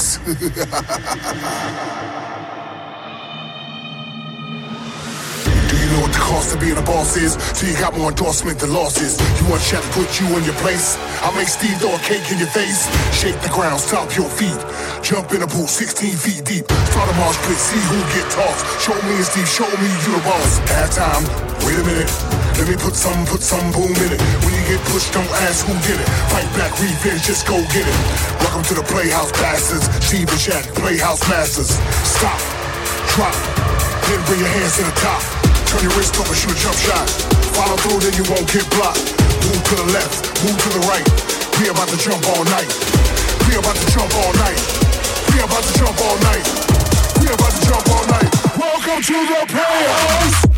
Announcement. Do you know what the cost of being a boss is? So you got more endorsement than losses. You want Chef to put you in your place? I'll make Steve throw a cake in your face. Shake the ground, stop your feet. Jump in a pool 16 feet deep. Start a march pit, see who get tossed. Show me and Steve, show me you the boss. Halftime, wait a minute. Let me put some, put some boom in it. When you get pushed, don't ask who did it. Fight back, revenge, just go get it. Welcome to the Playhouse Bastards. Steve and Playhouse Masters. Stop, drop, then bring your hands to the top. Turn your wrist over, shoot a jump shot. Follow through, then you won't get blocked. Move to the left, move to the right. We about to jump all night. We about to jump all night. We about to jump all night. We about to jump all night. Welcome to the Playhouse.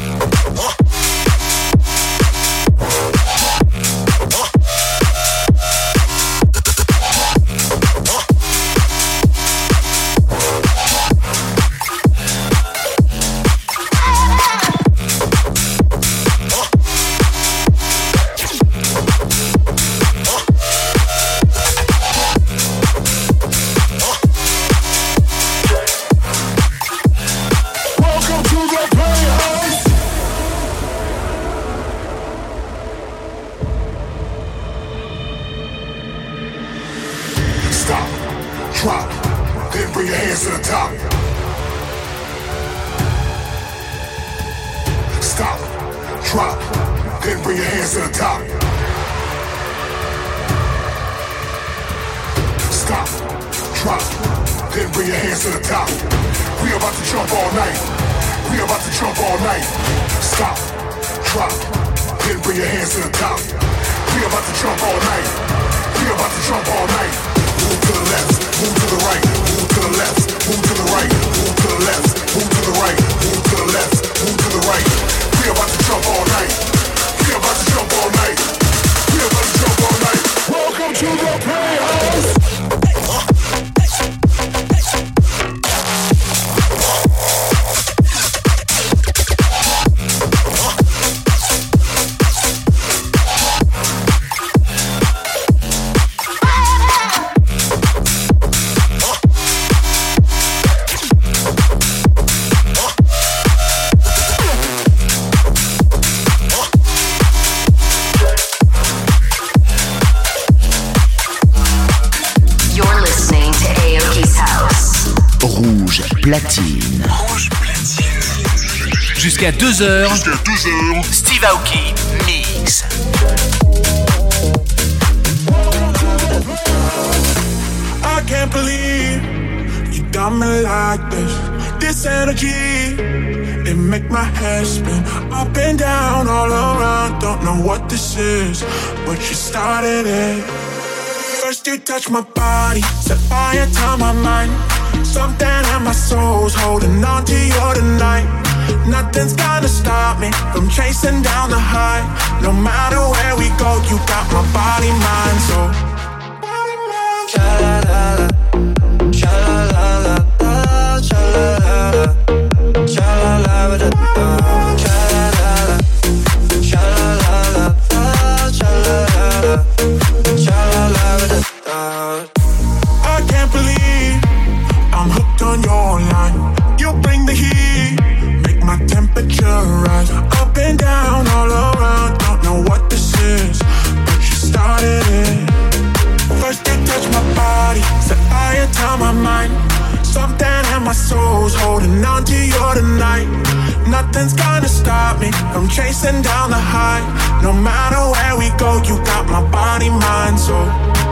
Then your hands to the top. We about to jump all night. We about to jump all night. Move to the left, move to the right, move to the left, move to the right, move to the left, move to the right, move to the left, move to the right. We about to jump all night. We about to jump all night. We about to jump all night. Welcome to the playhouse. Rouge Platine. Jusqu'à 2h. Jusqu'à 2h. Steve Aoki Mix. I can't believe you got me like this. This energy, it make my head spin up and down all around. don't know what this is, but you started it. First you touch my body, set fire to my mind. Something in my soul's holding on to you tonight. Nothing's gonna stop me from chasing down the high. No matter where we go, you got my body, mind, so. Sha la la la, la la la, la la la, la la la, sha la la on your line. You bring the heat, make my temperature rise up and down, all around. Don't know what this is, but you started it. First you touch my body, set fire to my mind. Something in my soul's holding on to you tonight. Nothing's gonna stop me from chasing down the high. No matter where we go, you got my body, mind, soul.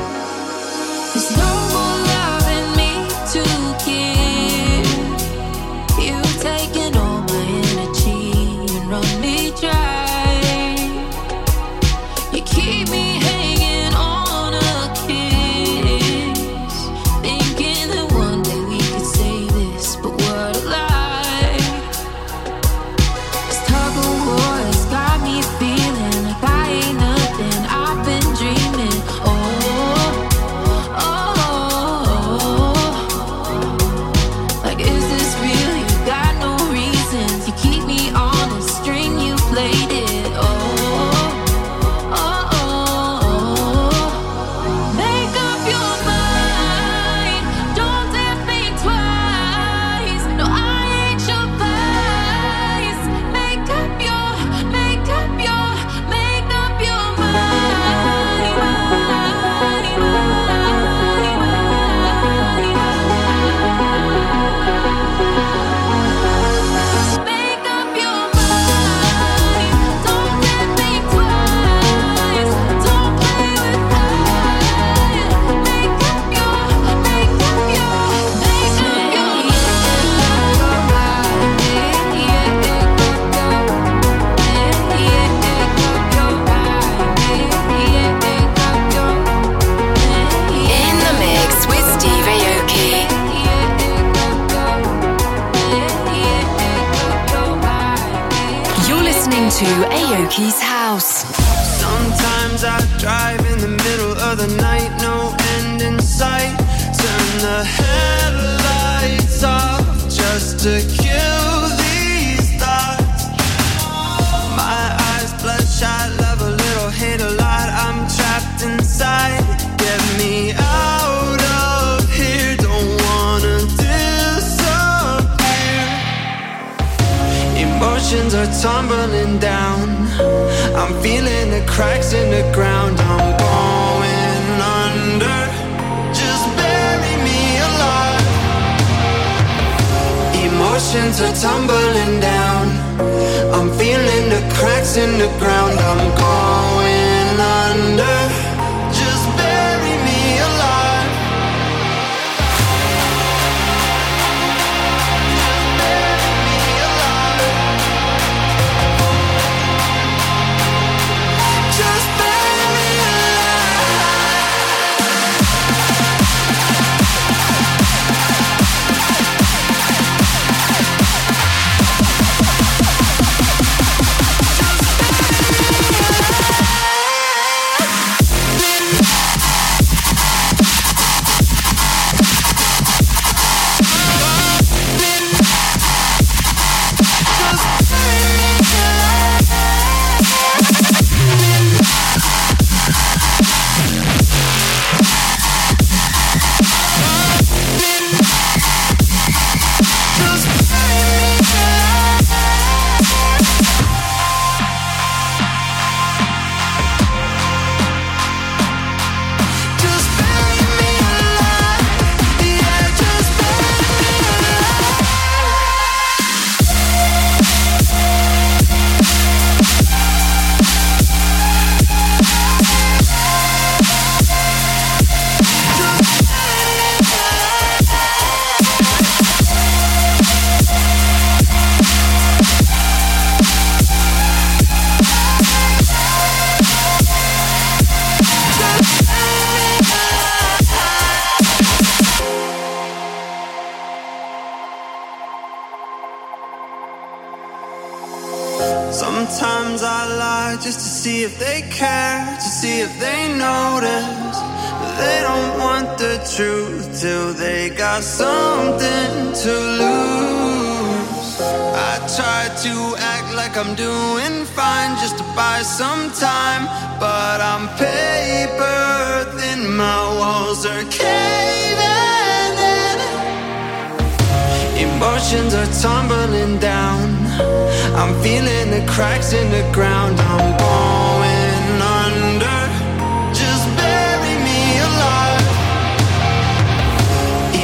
Emotions are tumbling down. I'm feeling the cracks in the ground. I'm going under. Just bury me alive. Emotions are tumbling down. I'm feeling the cracks in the ground. I'm going under. See if they care, to see if they notice. They don't want the truth till they got something to lose. I try to act like I'm doing fine just to buy some time, but I'm paper thin. My walls are caving in. Emotions are tumbling down. I'm feeling the cracks in the ground. I'm going under. Just bury me alive.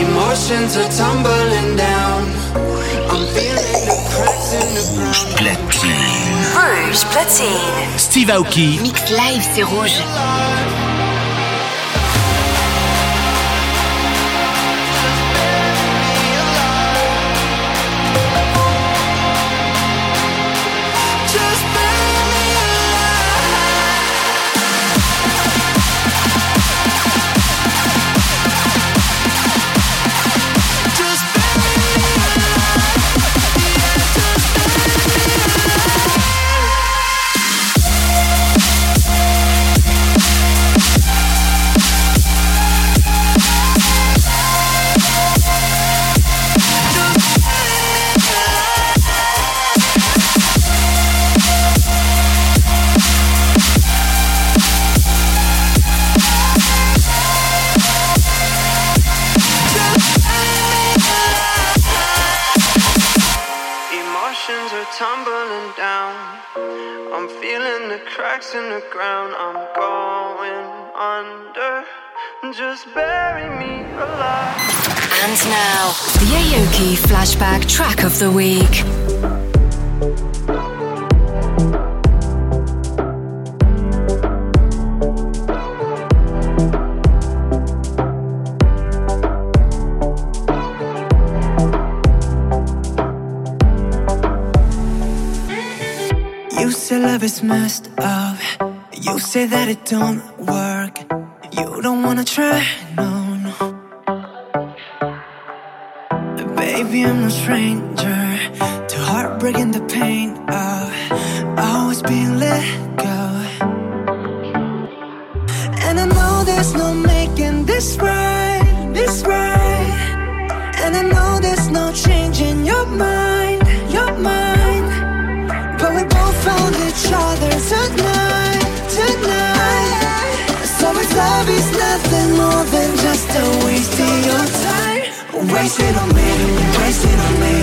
Emotions are tumbling down. I'm feeling the cracks in the ground. Platine. Rouge platine. Steve Aoki. Mix live, c'est rouge. Cracks in the ground. I'm going under. Just bury me alive. And now, the Aoki flashback track of the week. Is messed up. You say that it don't work. You don't wanna try, no, no. Baby, I'm no stranger to heartbreak and the pain of always being let go. And I know there's no making this right, this right. More than just a waste of your time. Waste it on me, waste it on me.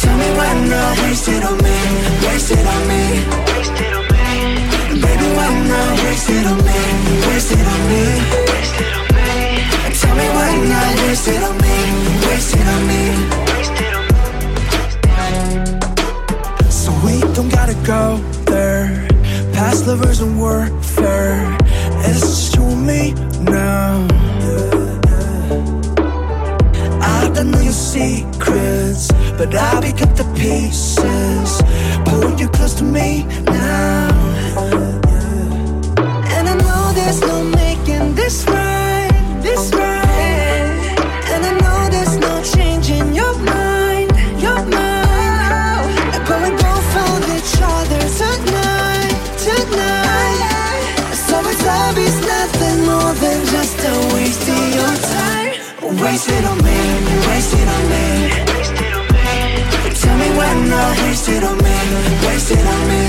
Tell me why not, waste it on me, waste it on me. Baby, why not, waste it on me, waste it on me. Tell me why not, waste it on me, waste it on me. So we don't gotta go there. Past lovers and warfare. It's just me now. I don't know your secrets, but I pick up the pieces. Pull you close to me now. And I know there's no making this Waste it on me, waste it on me. Tell me why not waste it on me, waste it on me.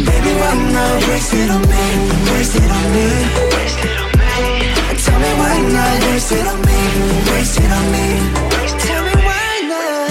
Baby, why not waste it on me, waste it on me. Tell me why not waste it on me, waste it on me. Tell me why not.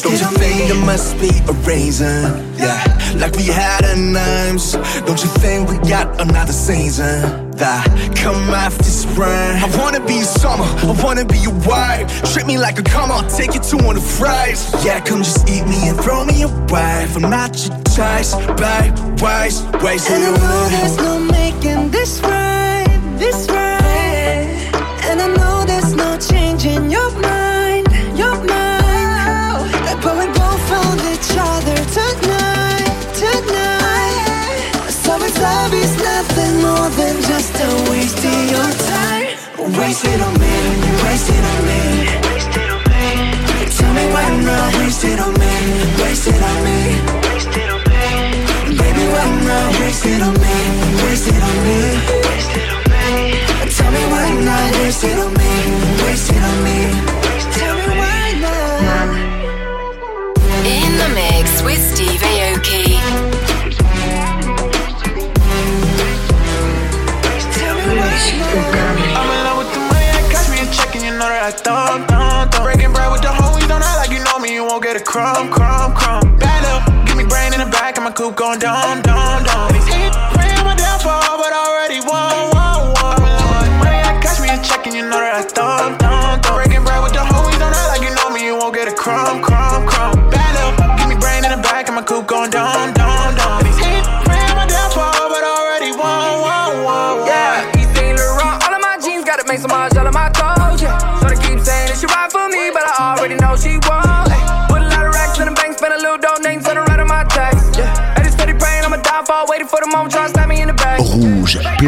Don't you on think me. there must be a reason? Yeah, like we had a names. Don't you think we got another season? That come after spring. I wanna be your summer, I wanna be your wife. Treat me like a come I'll take you to one of the fries. Yeah, come just eat me and throw me away. I'm not your choice, babe. Waste, waste And know there's away. no making this right, this right. Just a waste of your time. Waste it on me, waste it on me. Tell me why not waste it on me, waste it on me. Baby, why not waste it on me, waste it on me. Tell me why not waste it on me, waste it on me. Tell me why not. In the mix with Steve Aoki. I'm in love with the money, I catch me a check and you know that I thumb, thumb, thumb. Breaking bread with the homies, don't act like you know me, you won't get a crumb, crumb.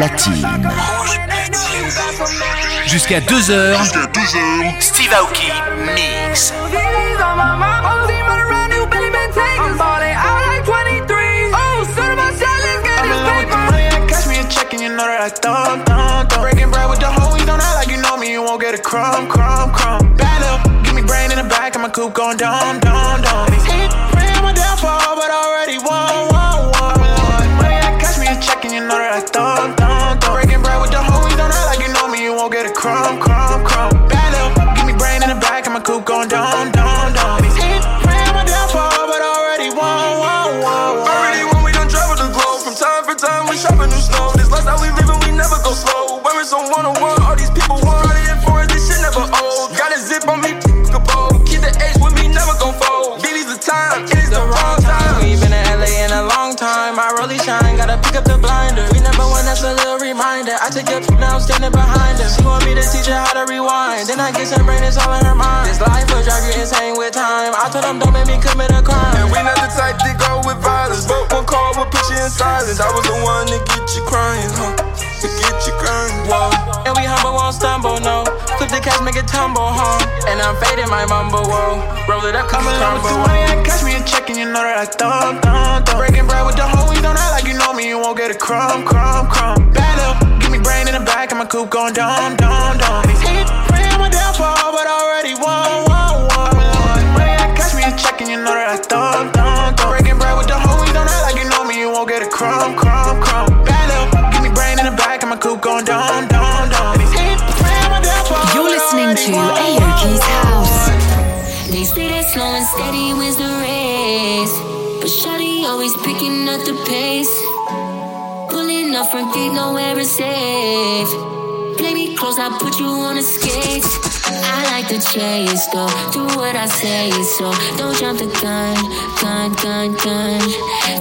platine. Jusqu'à 2h. Jusqu'à Steve Aoki. Me. it's all in her mind. This life will drive you insane with time. I told them don't make me commit a crime. And we not the type to go with violence. But one call will put you in silence. I was the one to get you crying, huh? To get you crying, whoa. And we humble won't stumble, no. Flip the cash, make it tumble huh? And I'm fading my mumble, whoa. Roll it up, cause I'm in with the money and cash me a check, and you know that I thumb, thumb, thumb. Breaking bread with the hoe, homies, don't act like you know me, you won't get a crumb, crumb, crumb. Battle, give me brain in the back, and my coupe going dumb, dumb, dumb. nowhere is safe. Play me close, I put you on a skate. I like to chase, Go, Do what I say, so don't jump the gun, gun, gun, gun.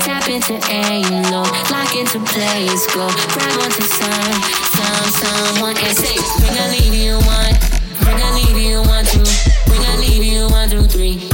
Tap into aim low, lock into place, go. Grab onto some, some, someone and say, Bring a leave one, bring a leave you one, two, bring a leave you one, two, three.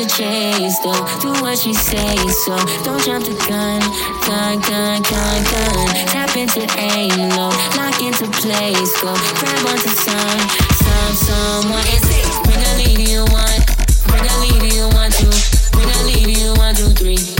the chase, though. Do what she say, so don't jump the gun, gun, gun, gun, gun. Tap into aim low, lock into place, go. Grab onto some, some, someone. Bring a lead you want, bring a lead you want to, bring a lead you want two, three.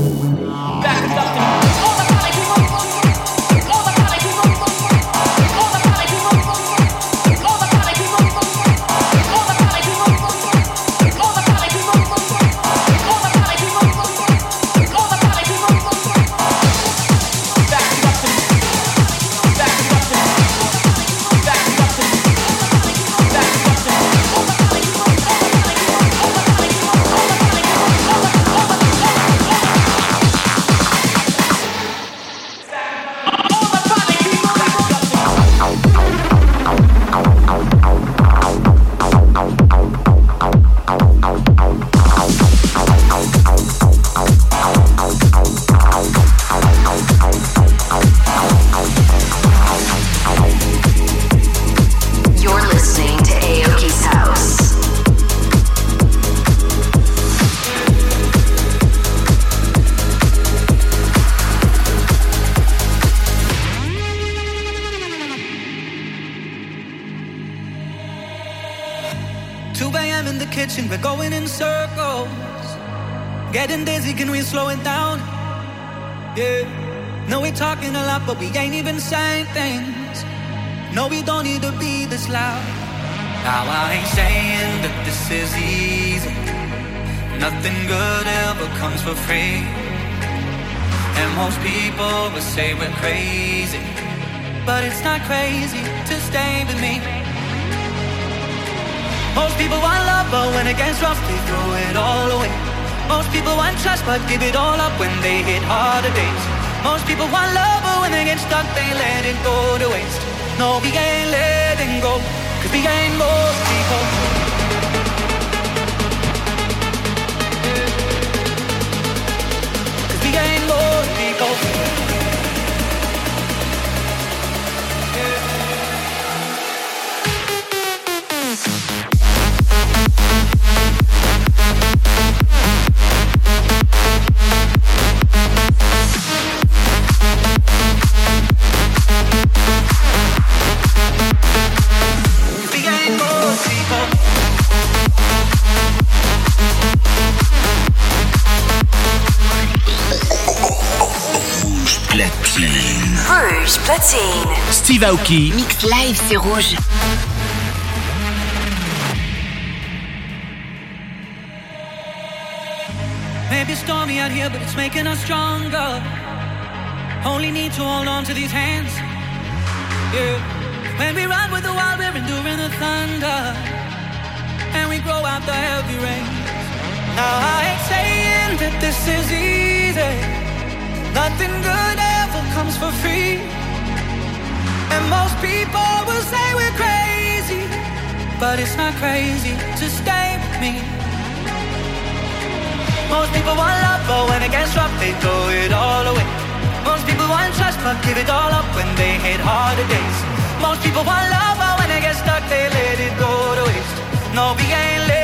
gets rough, they throw it all away. Most people want trust, but give it all up when they hit harder days. Most people want love, but when they get stuck, they let it go to waste. No, we ain't letting go, cause we ain't most people. Cause we ain't most people. Steve Aoki. Mix live, c'est rouge. Maybe stormy out here, but it's making us stronger. Only need to hold on to these hands. Yeah. When we run with the wild, we're enduring the thunder. And we grow out the heavy rain. Now I ain't saying that this is easy. Nothing good ever comes for free. And most people will say we're crazy. But it's not crazy to stay with me. Most people want love, but when it gets rough, they throw it all away. Most people want trust, but give it all up when they hit harder days. Most people want love, but when they get stuck, they let it go to waste. No, we ain't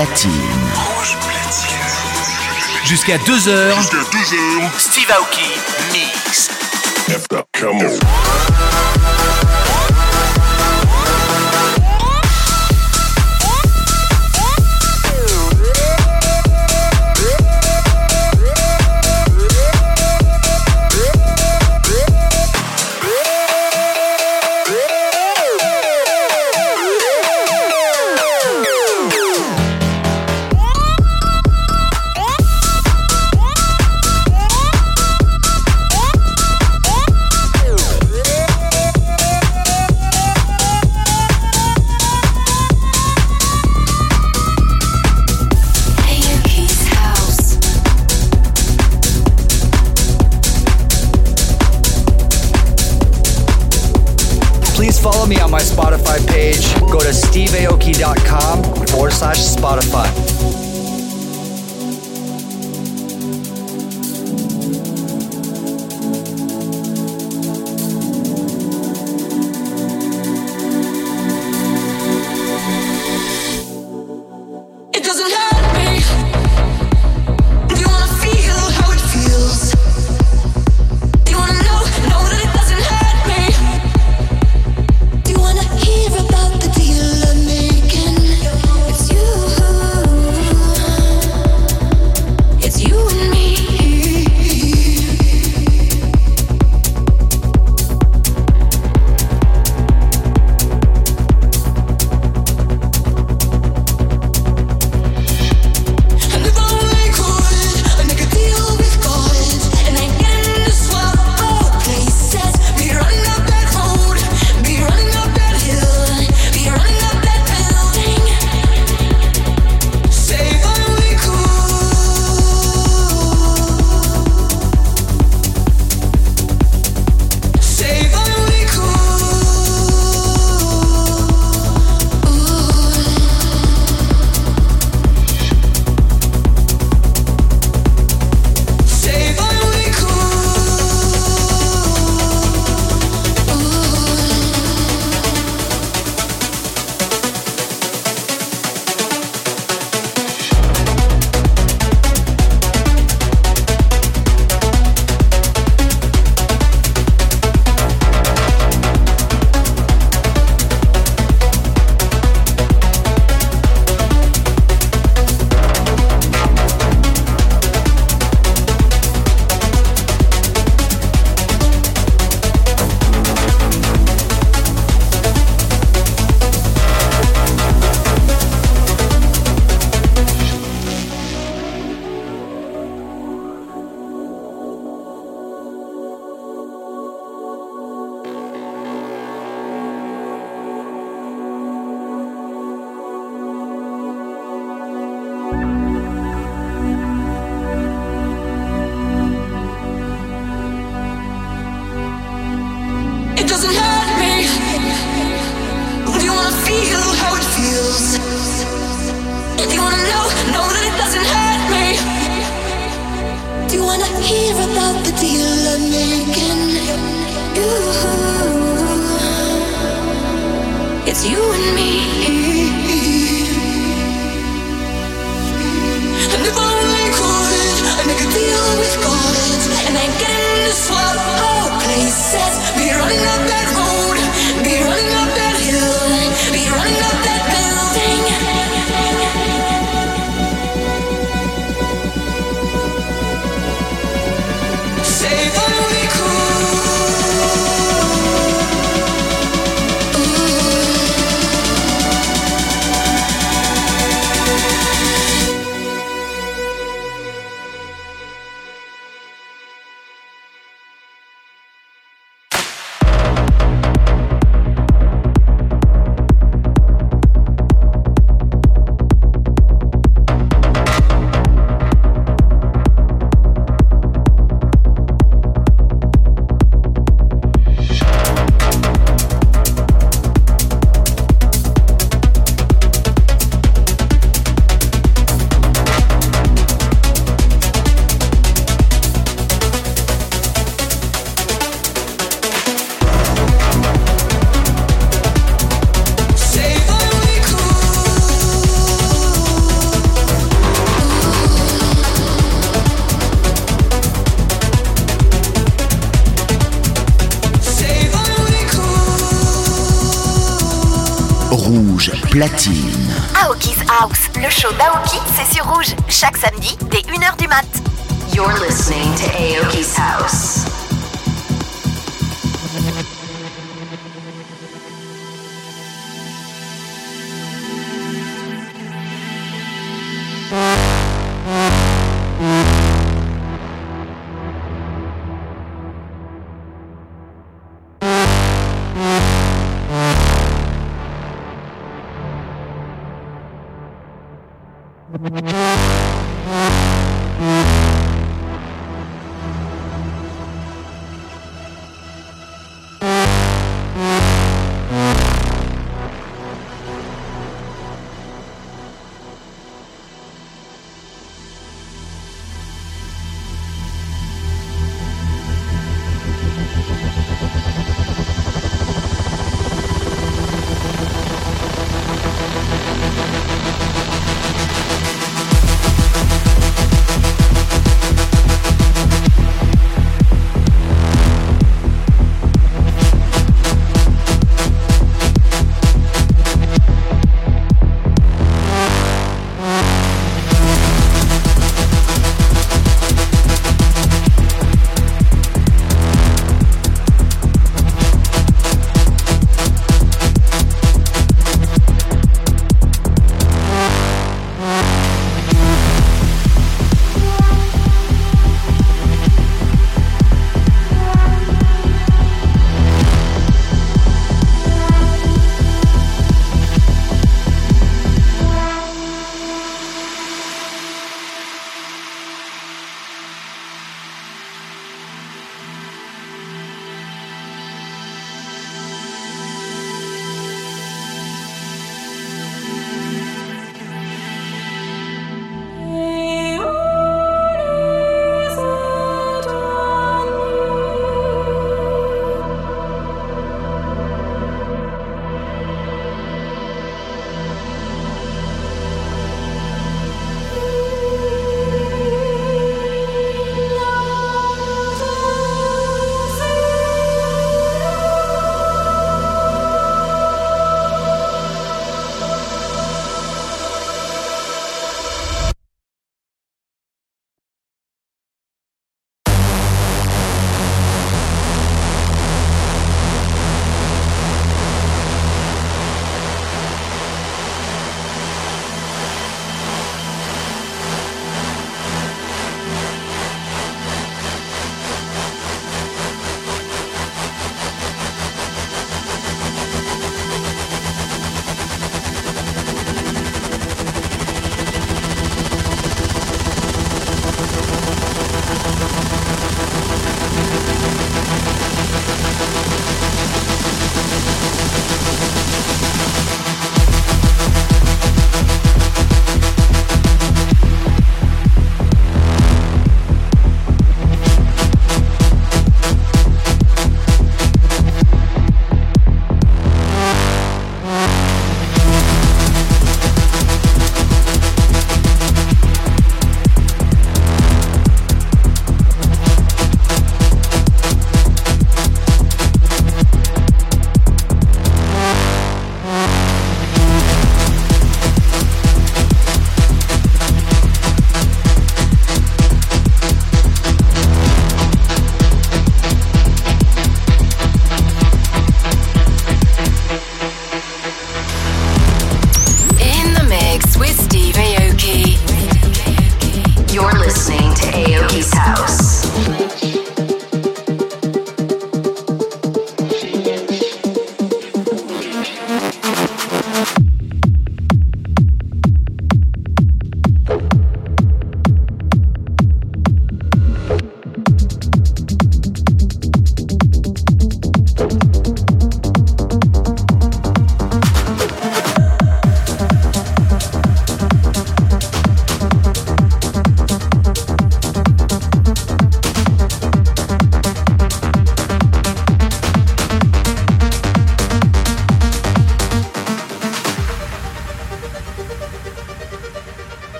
Rouge platine. Jusqu'à 2h. Jusqu'à 2h. Steve Aoki Aoki's House, le show d'Aoki, c'est sur rouge, chaque samedi dès 1h du mat. You're listening to Aoki's House.